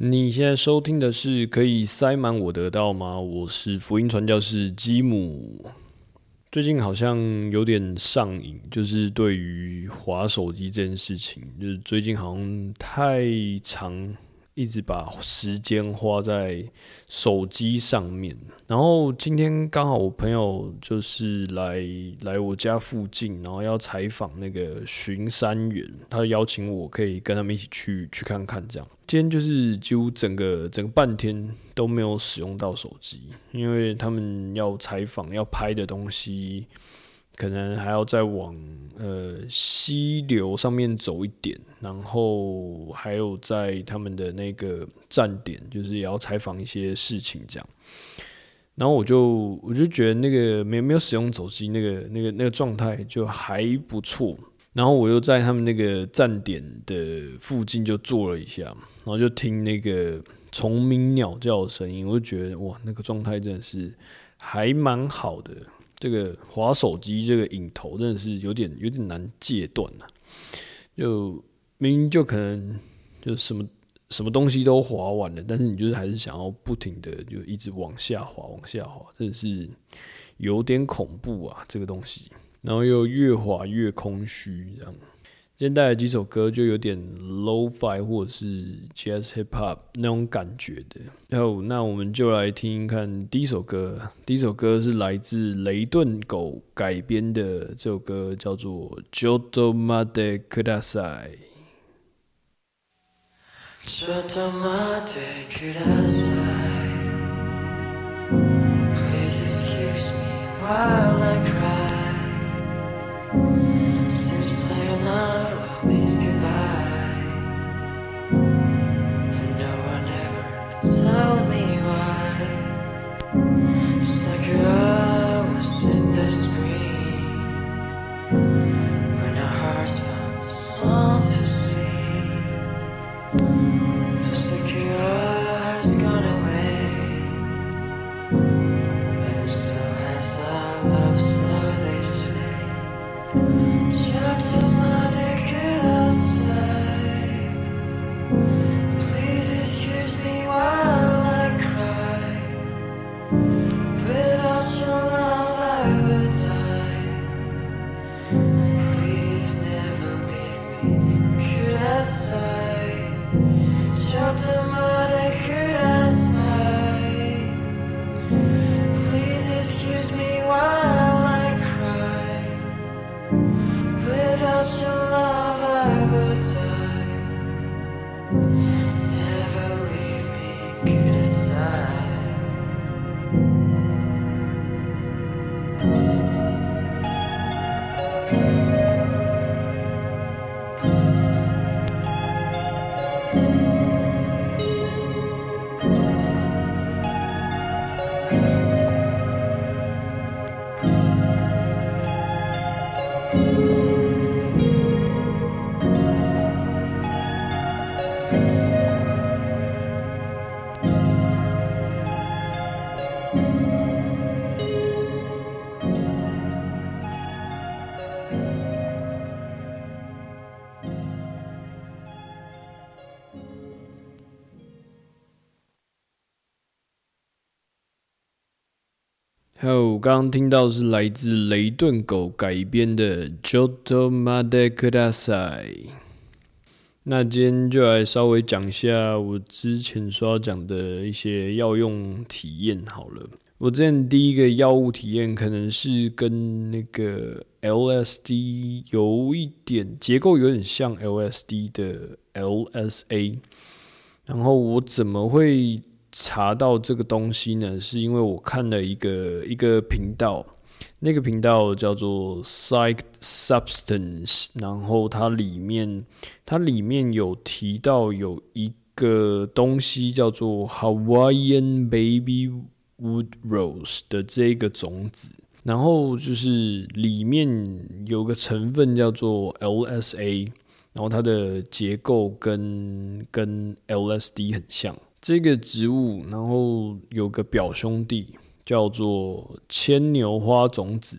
你现在收听的是可以塞满我得到吗？我是福音传教士吉姆。最近好像有点上瘾，就是对于滑手机这件事情，就是最近好像太长。一直把时间花在手机上面，然后今天刚好我朋友就是来来我家附近，然后要采访那个巡山员，他邀请我可以跟他们一起去去看看。这样，今天就是几乎整个整个半天都没有使用到手机，因为他们要采访要拍的东西。可能还要再往呃溪流上面走一点，然后还有在他们的那个站点，就是也要采访一些事情这样。然后我就我就觉得那个没没有使用手机，那个那个那个状态就还不错。然后我又在他们那个站点的附近就坐了一下，然后就听那个虫鸣鸟叫的声音，我就觉得哇，那个状态真的是还蛮好的。这个滑手机这个瘾头真的是有点有点难戒断呐，就明明就可能就什么什么东西都滑完了，但是你就是还是想要不停的就一直往下滑往下滑，真的是有点恐怖啊这个东西，然后又越滑越空虚这样。今天带来几首歌，就有点 low-fi 或者是 jazz hip hop 那种感觉的。然后，那我们就来听看第一首歌。第一首歌是来自雷顿狗改编的，这首歌叫做《Jodo Made Kudasai》。还有刚刚听到是来自雷顿狗改编的《Joto Made Kudasai》。那今天就来稍微讲一下我之前说要讲的一些药用体验好了。我之前第一个药物体验可能是跟那个 LSD 有一点结构有点像 LSD 的 LSA，然后我怎么会？查到这个东西呢，是因为我看了一个一个频道，那个频道叫做 Psych Substance，然后它里面它里面有提到有一个东西叫做 Hawaiian Baby Wood Rose 的这个种子，然后就是里面有个成分叫做 LSA，然后它的结构跟跟 LSD 很像。这个植物，然后有个表兄弟叫做牵牛花种子。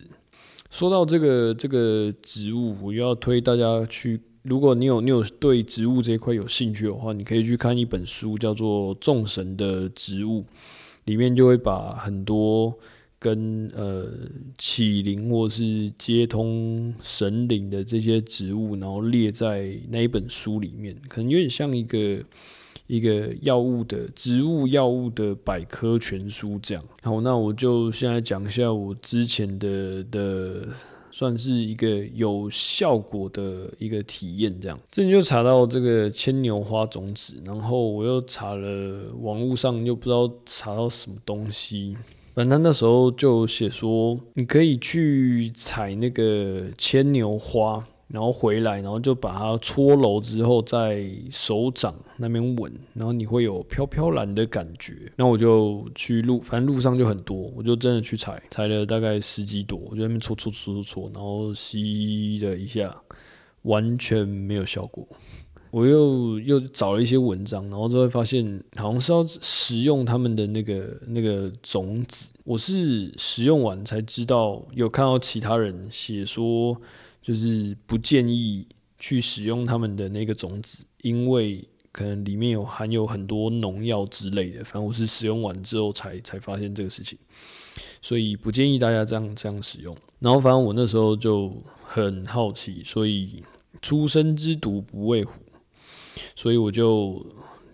说到这个这个植物，我要推大家去如果你有你有对植物这一块有兴趣的话，你可以去看一本书，叫做《众神的植物》，里面就会把很多跟呃启灵或是接通神灵的这些植物，然后列在那一本书里面，可能有点像一个一个药物的植物药物的百科全书这样。好，那我就现在讲一下我之前的的。算是一个有效果的一个体验，这样。这里就查到这个牵牛花种子，然后我又查了网络上又不知道查到什么东西，反正那时候就写说你可以去采那个牵牛花。然后回来，然后就把它搓揉之后，在手掌那边吻，然后你会有飘飘然的感觉。那我就去路，反正路上就很多，我就真的去采，采了大概十几朵，我就那边搓搓搓搓搓，然后吸了一下，完全没有效果。我又又找了一些文章，然后就会发现，好像是要食用他们的那个那个种子。我是食用完才知道，有看到其他人写说。就是不建议去使用他们的那个种子，因为可能里面有含有很多农药之类的。反正我是使用完之后才才发现这个事情，所以不建议大家这样这样使用。然后反正我那时候就很好奇，所以初生之犊不畏虎，所以我就。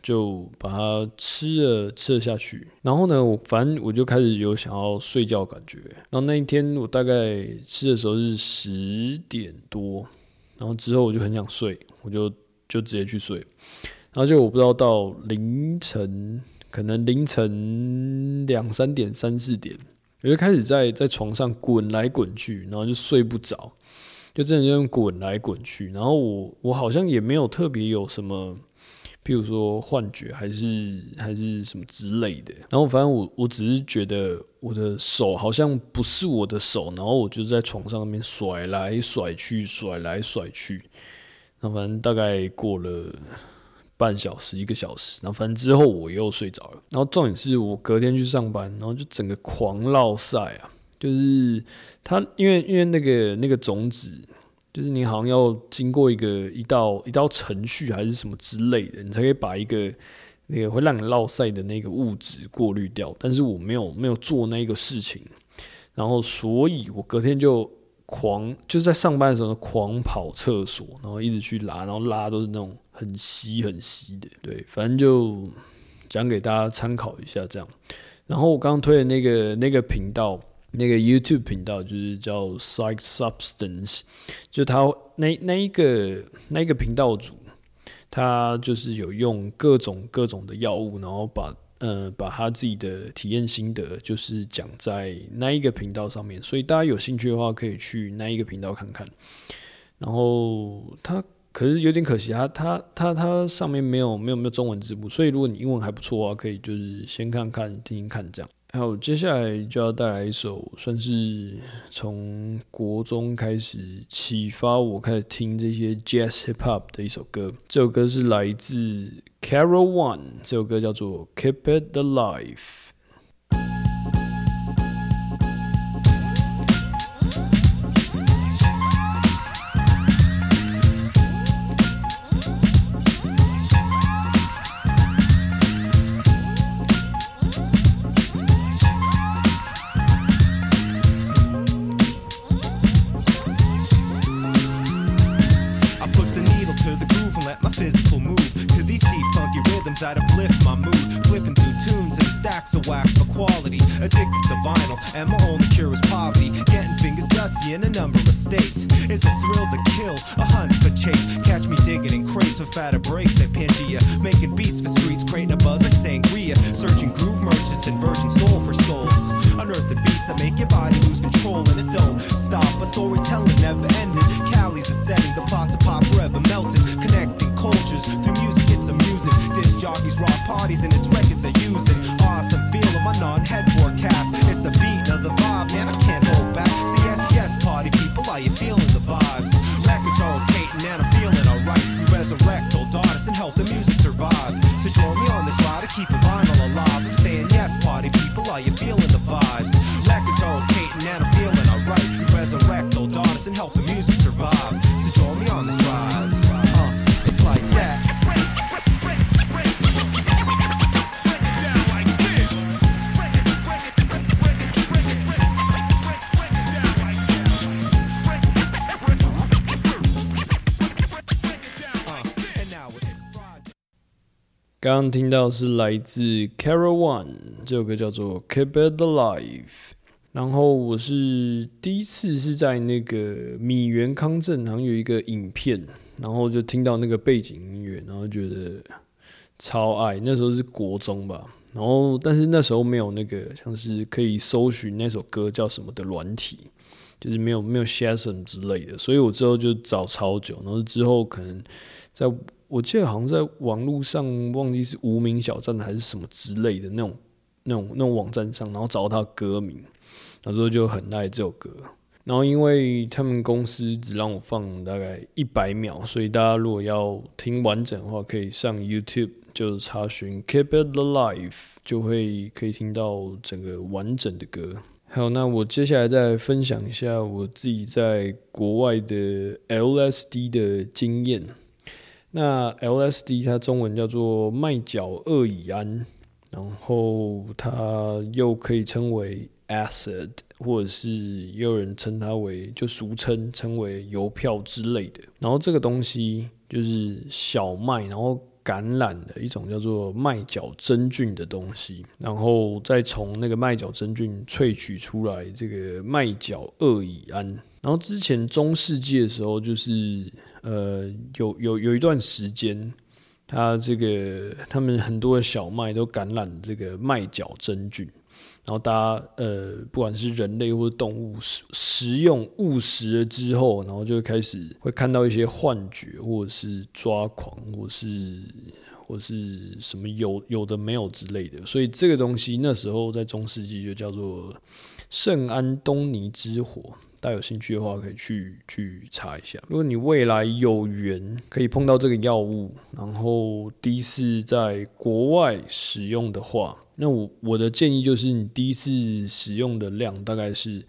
就把它吃了吃了下去，然后呢，我反正我就开始有想要睡觉感觉。然后那一天我大概吃的时候是十点多，然后之后我就很想睡，我就就直接去睡。然后就我不知道到凌晨，可能凌晨两三点、三四点，我就开始在在床上滚来滚去，然后就睡不着，就真的就滚来滚去。然后我我好像也没有特别有什么。譬如说幻觉还是还是什么之类的，然后反正我我只是觉得我的手好像不是我的手，然后我就在床上那边甩来甩去，甩来甩去，那反正大概过了半小时一个小时，然后反正之后我又睡着了，然后重点是我隔天去上班，然后就整个狂落晒啊，就是它因为因为那个那个种子。就是你好像要经过一个一道一道程序还是什么之类的，你才可以把一个那个会让你落晒的那个物质过滤掉。但是我没有没有做那个事情，然后所以我隔天就狂就在上班的时候狂跑厕所，然后一直去拉，然后拉都是那种很稀很稀的。对，反正就讲给大家参考一下这样。然后我刚刚推的那个那个频道。那个 YouTube 频道就是叫 Psych Substance，就他那那一个那一个频道主，他就是有用各种各种的药物，然后把呃把他自己的体验心得，就是讲在那一个频道上面，所以大家有兴趣的话，可以去那一个频道看看。然后他可是有点可惜，他他他他上面没有没有没有中文字幕，所以如果你英文还不错的话，可以就是先看看听听看这样。好，接下来就要带来一首算是从国中开始启发我开始听这些 Jazz Hip Hop 的一首歌。这首歌是来自 Carol One，这首歌叫做 Keep It Alive。And my only cure is poverty. Getting fingers dusty in a number jockeys rock parties and its records are using. Awesome feel of my non-head forecast. It's the beat of the vibe, man, I can't hold back. yes, yes, party people, are you feeling the vibes? Records rotating and I'm feeling alright. You resurrect old artists and help the music 刚刚听到是来自 Carol One 这首歌叫做《Keep It Alive》，然后我是第一次是在那个米原康正好像有一个影片，然后就听到那个背景音乐，然后觉得超爱。那时候是国中吧，然后但是那时候没有那个像是可以搜寻那首歌叫什么的软体，就是没有没有 Shazam 之类的，所以我之后就找超久，然后之后可能在。我记得好像在网络上忘记是无名小站还是什么之类的那种、那种、那种网站上，然后找到他歌名，然后就很爱这首歌。然后因为他们公司只让我放大概一百秒，所以大家如果要听完整的话，可以上 YouTube 就查询 Keep It Alive，就会可以听到整个完整的歌。还有，那我接下来再分享一下我自己在国外的 LSD 的经验。那 LSD 它中文叫做麦角二乙胺，然后它又可以称为 acid，或者是也有人称它为就俗称称为邮票之类的。然后这个东西就是小麦，然后橄榄的一种叫做麦角真菌的东西，然后再从那个麦角真菌萃取出来这个麦角二乙胺。然后之前中世纪的时候就是。呃，有有有一段时间，他这个他们很多的小麦都感染这个麦角真菌，然后大家呃，不管是人类或者动物食食用误食了之后，然后就开始会看到一些幻觉，或者是抓狂，或是或是什么有有的没有之类的。所以这个东西那时候在中世纪就叫做圣安东尼之火。大家有兴趣的话，可以去去查一下。如果你未来有缘可以碰到这个药物，然后第一次在国外使用的话，那我我的建议就是，你第一次使用的量大概是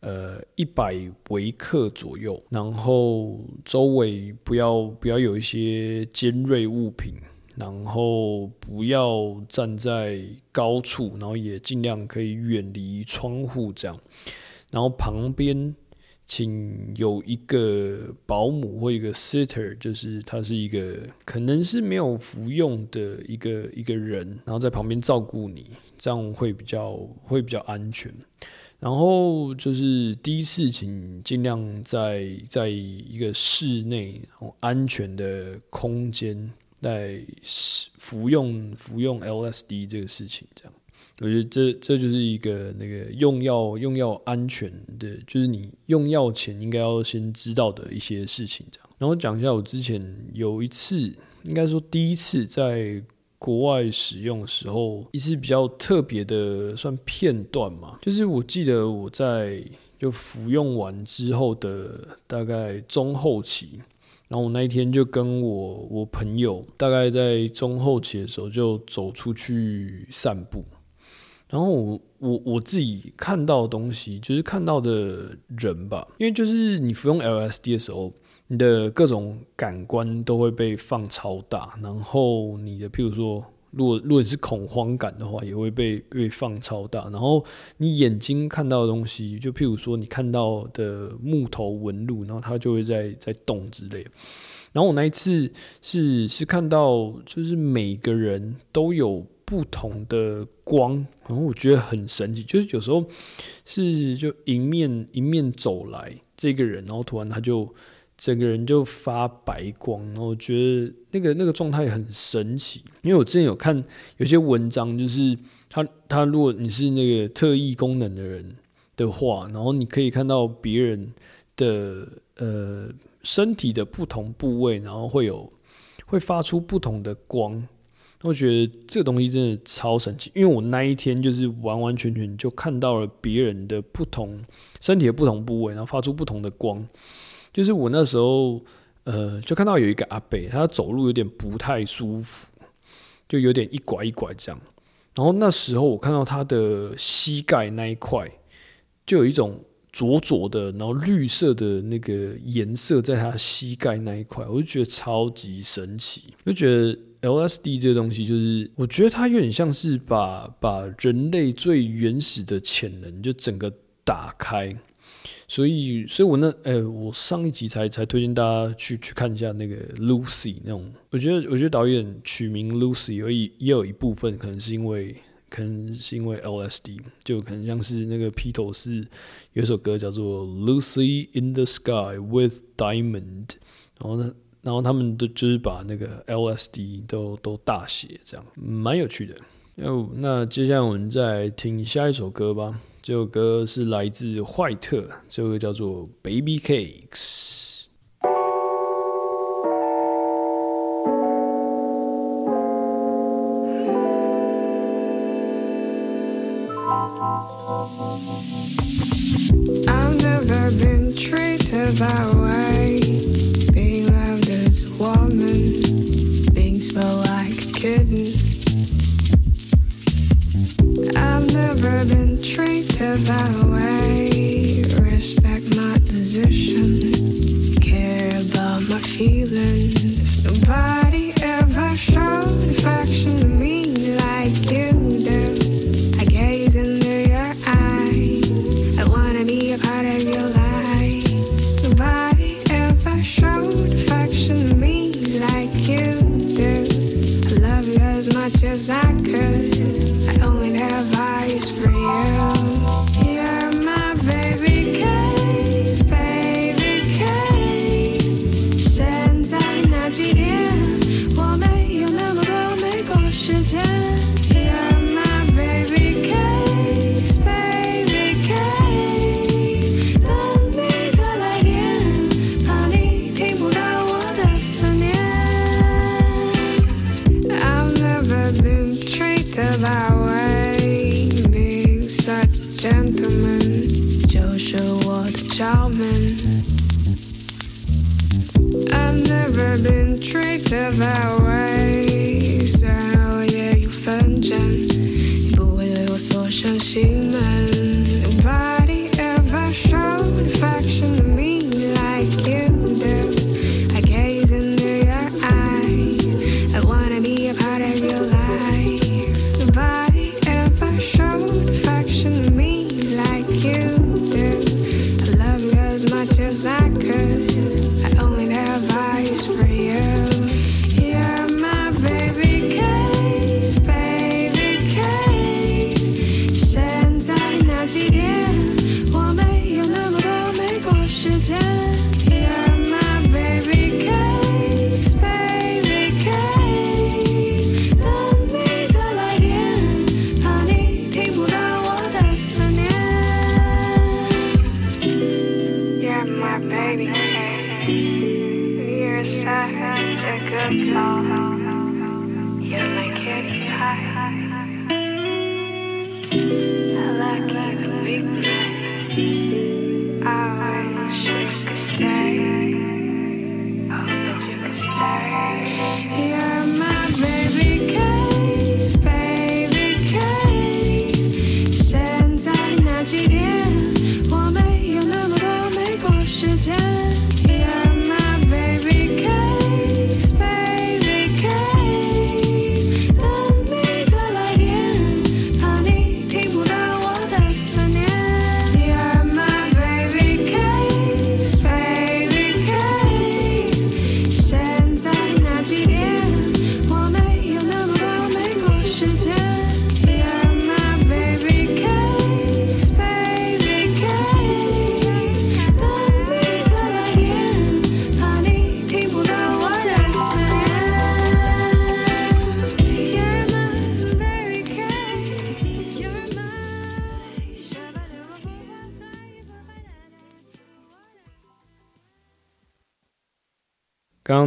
呃一百微克左右，然后周围不要不要有一些尖锐物品，然后不要站在高处，然后也尽量可以远离窗户这样。然后旁边请有一个保姆或一个 sitter，就是他是一个可能是没有服用的一个一个人，然后在旁边照顾你，这样会比较会比较安全。然后就是第一次，请尽量在在一个室内安全的空间来服用服用 LSD 这个事情，这样。我觉得这这就是一个那个用药用药安全的，就是你用药前应该要先知道的一些事情。这样，然后讲一下我之前有一次，应该说第一次在国外使用的时候，一次比较特别的算片段嘛，就是我记得我在就服用完之后的大概中后期，然后我那一天就跟我我朋友大概在中后期的时候就走出去散步。然后我我我自己看到的东西，就是看到的人吧，因为就是你服用 LSD 的时候，你的各种感官都会被放超大，然后你的譬如说，如果如果你是恐慌感的话，也会被被放超大，然后你眼睛看到的东西，就譬如说你看到的木头纹路，然后它就会在在动之类。然后我那一次是是看到，就是每个人都有。不同的光，然后我觉得很神奇，就是有时候是就迎面迎面走来这个人，然后突然他就整个人就发白光，然后我觉得那个那个状态很神奇。因为我之前有看有些文章，就是他他如果你是那个特异功能的人的话，然后你可以看到别人的呃身体的不同部位，然后会有会发出不同的光。我觉得这个东西真的超神奇，因为我那一天就是完完全全就看到了别人的不同身体的不同部位，然后发出不同的光。就是我那时候，呃，就看到有一个阿伯，他走路有点不太舒服，就有点一拐一拐这样。然后那时候我看到他的膝盖那一块，就有一种灼灼的，然后绿色的那个颜色在他膝盖那一块，我就觉得超级神奇，就觉得。LSD 这个东西，就是我觉得它有点像是把把人类最原始的潜能就整个打开，所以，所以我那，哎，我上一集才才推荐大家去去看一下那个 Lucy 那种。我觉得，我觉得导演取名 Lucy 而已，也有一部分可能是因为，可能是因为 LSD，就可能像是那个披头士有一首歌叫做 Lucy in the Sky with Diamond，然后呢，然后他们都就是把那个 LSD 都都大写，这样蛮有趣的。哦，那接下来我们再听下一首歌吧。这首歌是来自坏特，这首歌叫做《Baby Cakes》。step out of way, respect my position. gentleman，就是我的罩门。I've never been treated that way，虽然我也有纷争，你不会对我锁上心门。Nobody ever showed affection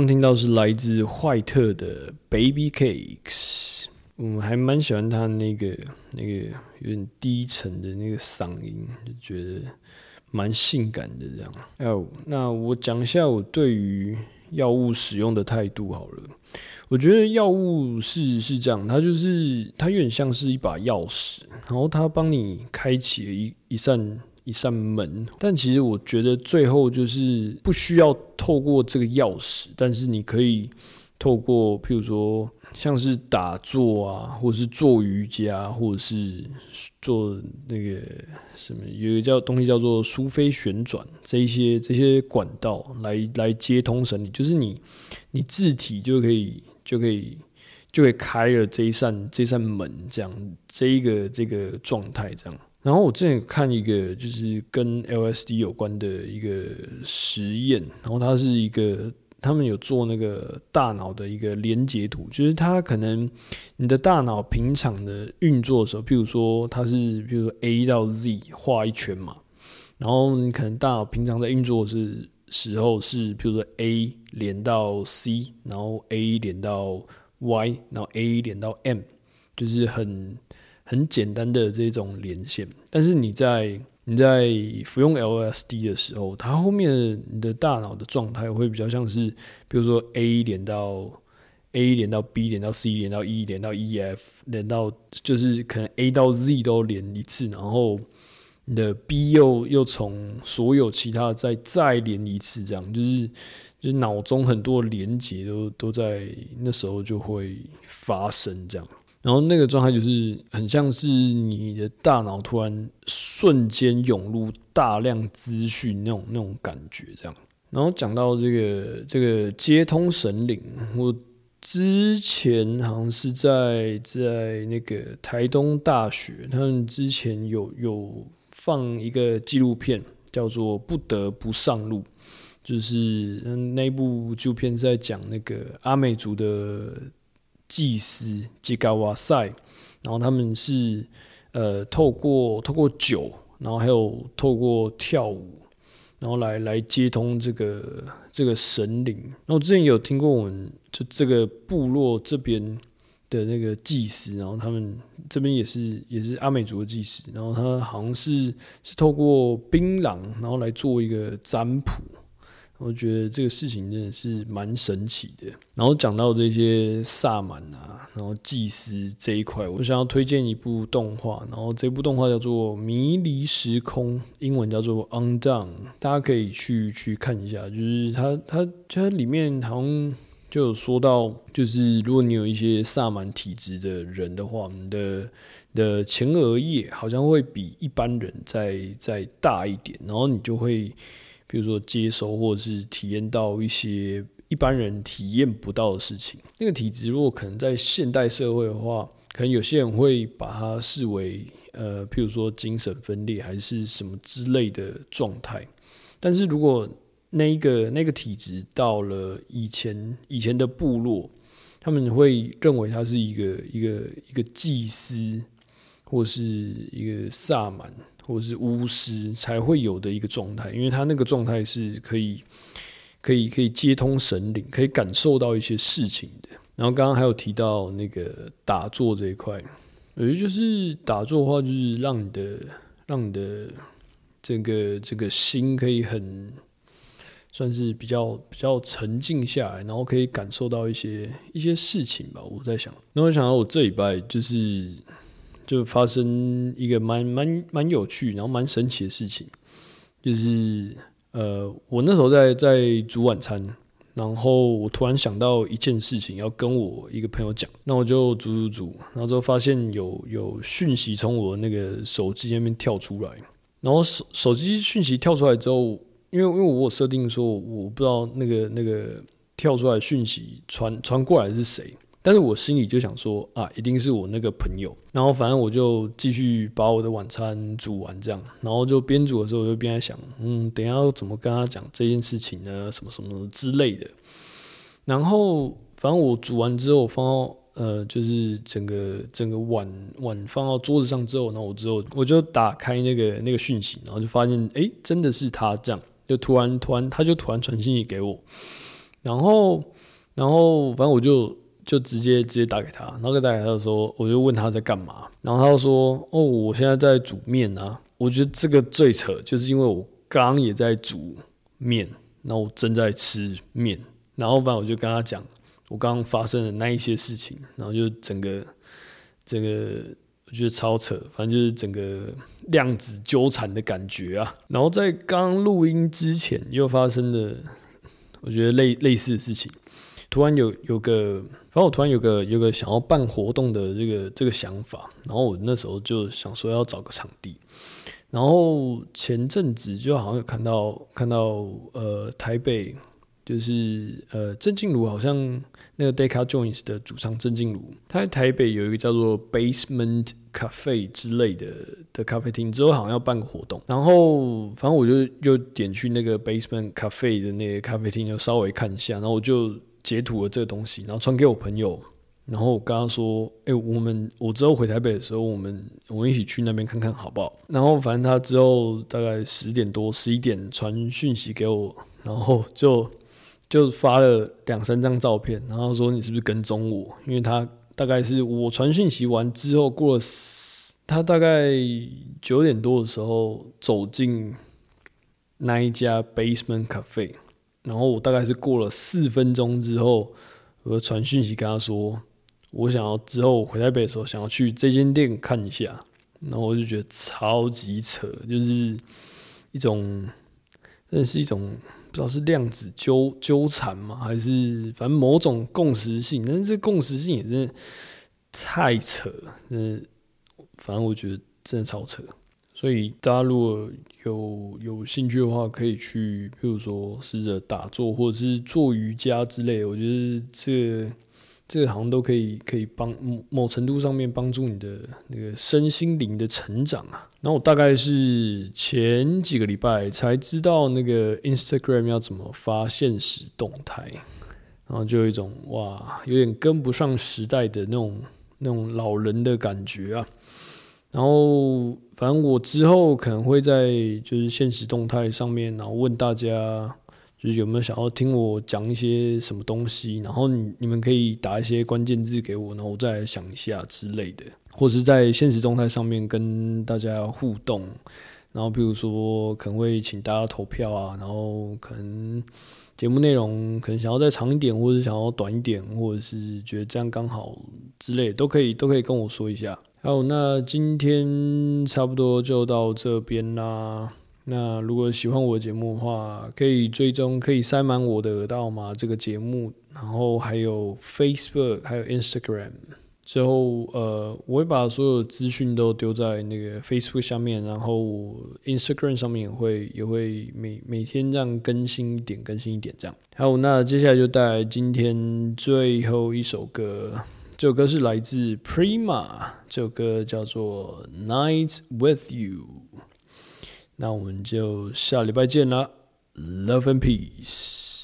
刚听到是来自坏特的 Baby Cakes，我还蛮喜欢他那个那个有点低沉的那个嗓音，就觉得蛮性感的这样。哦，那我讲一下我对于药物使用的态度好了。我觉得药物是是这样，它就是它有点像是一把钥匙，然后它帮你开启了一一扇一扇门，但其实我觉得最后就是不需要透过这个钥匙，但是你可以透过譬如说像是打坐啊，或者是做瑜伽，或者是做那个什么，有一个叫东西叫做苏菲旋转，这一些这些管道来来接通神，就是你你字体就可以就可以就可以开了这一扇这扇门，这样这一个这个状态这样。然后我之前看一个就是跟 LSD 有关的一个实验，然后它是一个。他们有做那个大脑的一个连接图，就是它可能你的大脑平常的运作的时候，譬如说它是，譬如说 A 到 Z 画一圈嘛，然后你可能大脑平常在运作是时候是，譬如说 A 连到 C，然后 A 连到 Y，然后 A 连到 M，就是很很简单的这种连线，但是你在你在服用 LSD 的时候，它后面你的大脑的状态会比较像是，比如说 A 连到 A 连到 B 连到 C 连到 E 连到 E F 连到，就是可能 A 到 Z 都连一次，然后你的 B 又又从所有其他再再连一次，这样就是就是脑中很多连接都都在那时候就会发生这样。然后那个状态就是很像是你的大脑突然瞬间涌入大量资讯那种那种感觉，这样。然后讲到这个这个接通神灵，我之前好像是在在那个台东大学，他们之前有有放一个纪录片，叫做《不得不上路》，就是那部纪录片是在讲那个阿美族的。祭司吉嘎瓦塞，然后他们是呃透过透过酒，然后还有透过跳舞，然后来来接通这个这个神灵。然后之前有听过我们就这个部落这边的那个祭司，然后他们这边也是也是阿美族的祭司，然后他好像是是透过槟榔，然后来做一个占卜。我觉得这个事情真的是蛮神奇的。然后讲到这些萨满啊，然后祭司这一块，我想要推荐一部动画。然后这部动画叫做《迷离时空》，英文叫做《Undone》，大家可以去去看一下。就是它它它里面好像就有说到，就是如果你有一些萨满体质的人的话，你的的前额叶好像会比一般人再再大一点，然后你就会。比如说接收或者是体验到一些一般人体验不到的事情，那个体质如果可能在现代社会的话，可能有些人会把它视为呃，譬如说精神分裂还是什么之类的状态。但是如果那一个那个体质到了以前以前的部落，他们会认为他是一个一个一个祭司或是一个萨满。或者是巫师才会有的一个状态，因为他那个状态是可以、可以、可以接通神灵，可以感受到一些事情的。然后刚刚还有提到那个打坐这一块，我觉得就是打坐的话，就是让你的、让你的这个这个心可以很算是比较比较沉静下来，然后可以感受到一些一些事情吧。我在想，那我想到我这礼拜就是。就发生一个蛮蛮蛮有趣，然后蛮神奇的事情，就是呃，我那时候在在煮晚餐，然后我突然想到一件事情要跟我一个朋友讲，那我就煮煮煮，然后之后发现有有讯息从我那个手机那边跳出来，然后手手机讯息跳出来之后，因为因为我设定说我不知道那个那个跳出来讯息传传过来是谁。但是我心里就想说啊，一定是我那个朋友。然后反正我就继续把我的晚餐煮完，这样。然后就边煮的时候，我就边在想，嗯，等下要怎么跟他讲这件事情呢？什么什么之类的。然后反正我煮完之后，放到呃，就是整个整个碗碗放到桌子上之后，然后我之后我就打开那个那个讯息，然后就发现，哎，真的是他这样，就突然突然他就突然传信息给我，然后然后反正我就。就直接直接打给他，然后打给他的时候，我就问他在干嘛，然后他就说：“哦，我现在在煮面啊。”我觉得这个最扯，就是因为我刚也在煮面，然后我正在吃面，然后反正我就跟他讲我刚刚发生的那一些事情，然后就整个这个我觉得超扯，反正就是整个量子纠缠的感觉啊。然后在刚录音之前又发生的，我觉得类类似的事情。突然有有个，反正我突然有个有个想要办活动的这个这个想法，然后我那时候就想说要找个场地，然后前阵子就好像有看到看到呃台北就是呃郑静茹好像那个 Deca Jones 的主唱郑静茹，他在台北有一个叫做 Basement Cafe 之类的的咖啡厅，之后好像要办个活动，然后反正我就就点去那个 Basement Cafe 的那个咖啡厅，就稍微看一下，然后我就截图了这个东西，然后传给我朋友，然后我跟他说：“哎、我们我之后回台北的时候，我们我们一起去那边看看好不好？”然后反正他之后大概十点多、十一点传讯息给我，然后就就发了两三张照片，然后说你是不是跟踪我？因为他大概是我传讯息完之后过了，他大概九点多的时候走进那一家 Basement Cafe。然后我大概是过了四分钟之后，我传讯息跟他说，我想要之后回台北的时候想要去这间店看一下，然后我就觉得超级扯，就是一种，真的是一种不知道是量子纠纠缠吗，还是反正某种共识性，但是这共识性也真的太扯了，嗯，反正我觉得真的超扯。所以大家如果有有兴趣的话，可以去，譬如说试着打坐，或者是做瑜伽之类。我觉得这这好像都可以可以帮某某程度上面帮助你的那个身心灵的成长啊。然后我大概是前几个礼拜才知道那个 Instagram 要怎么发现实动态，然后就有一种哇，有点跟不上时代的那种那种老人的感觉啊。然后，反正我之后可能会在就是现实动态上面，然后问大家，就是有没有想要听我讲一些什么东西，然后你你们可以打一些关键字给我，然后我再来想一下之类的，或是在现实动态上面跟大家互动，然后比如说可能会请大家投票啊，然后可能节目内容可能想要再长一点，或者想要短一点，或者是觉得这样刚好之类，都可以都可以跟我说一下。好，那今天差不多就到这边啦。那如果喜欢我的节目的话，可以追踪，可以塞满我的耳道嘛这个节目，然后还有 Facebook，还有 Instagram。之后，呃，我会把所有资讯都丢在那个 Facebook 上面，然后 Instagram 上面也会也会每每天这样更新一点，更新一点这样。好，那接下来就带来今天最后一首歌。这首歌是来自 Prima，这首歌叫做《Night with You》。那我们就下礼拜见啦，Love and Peace。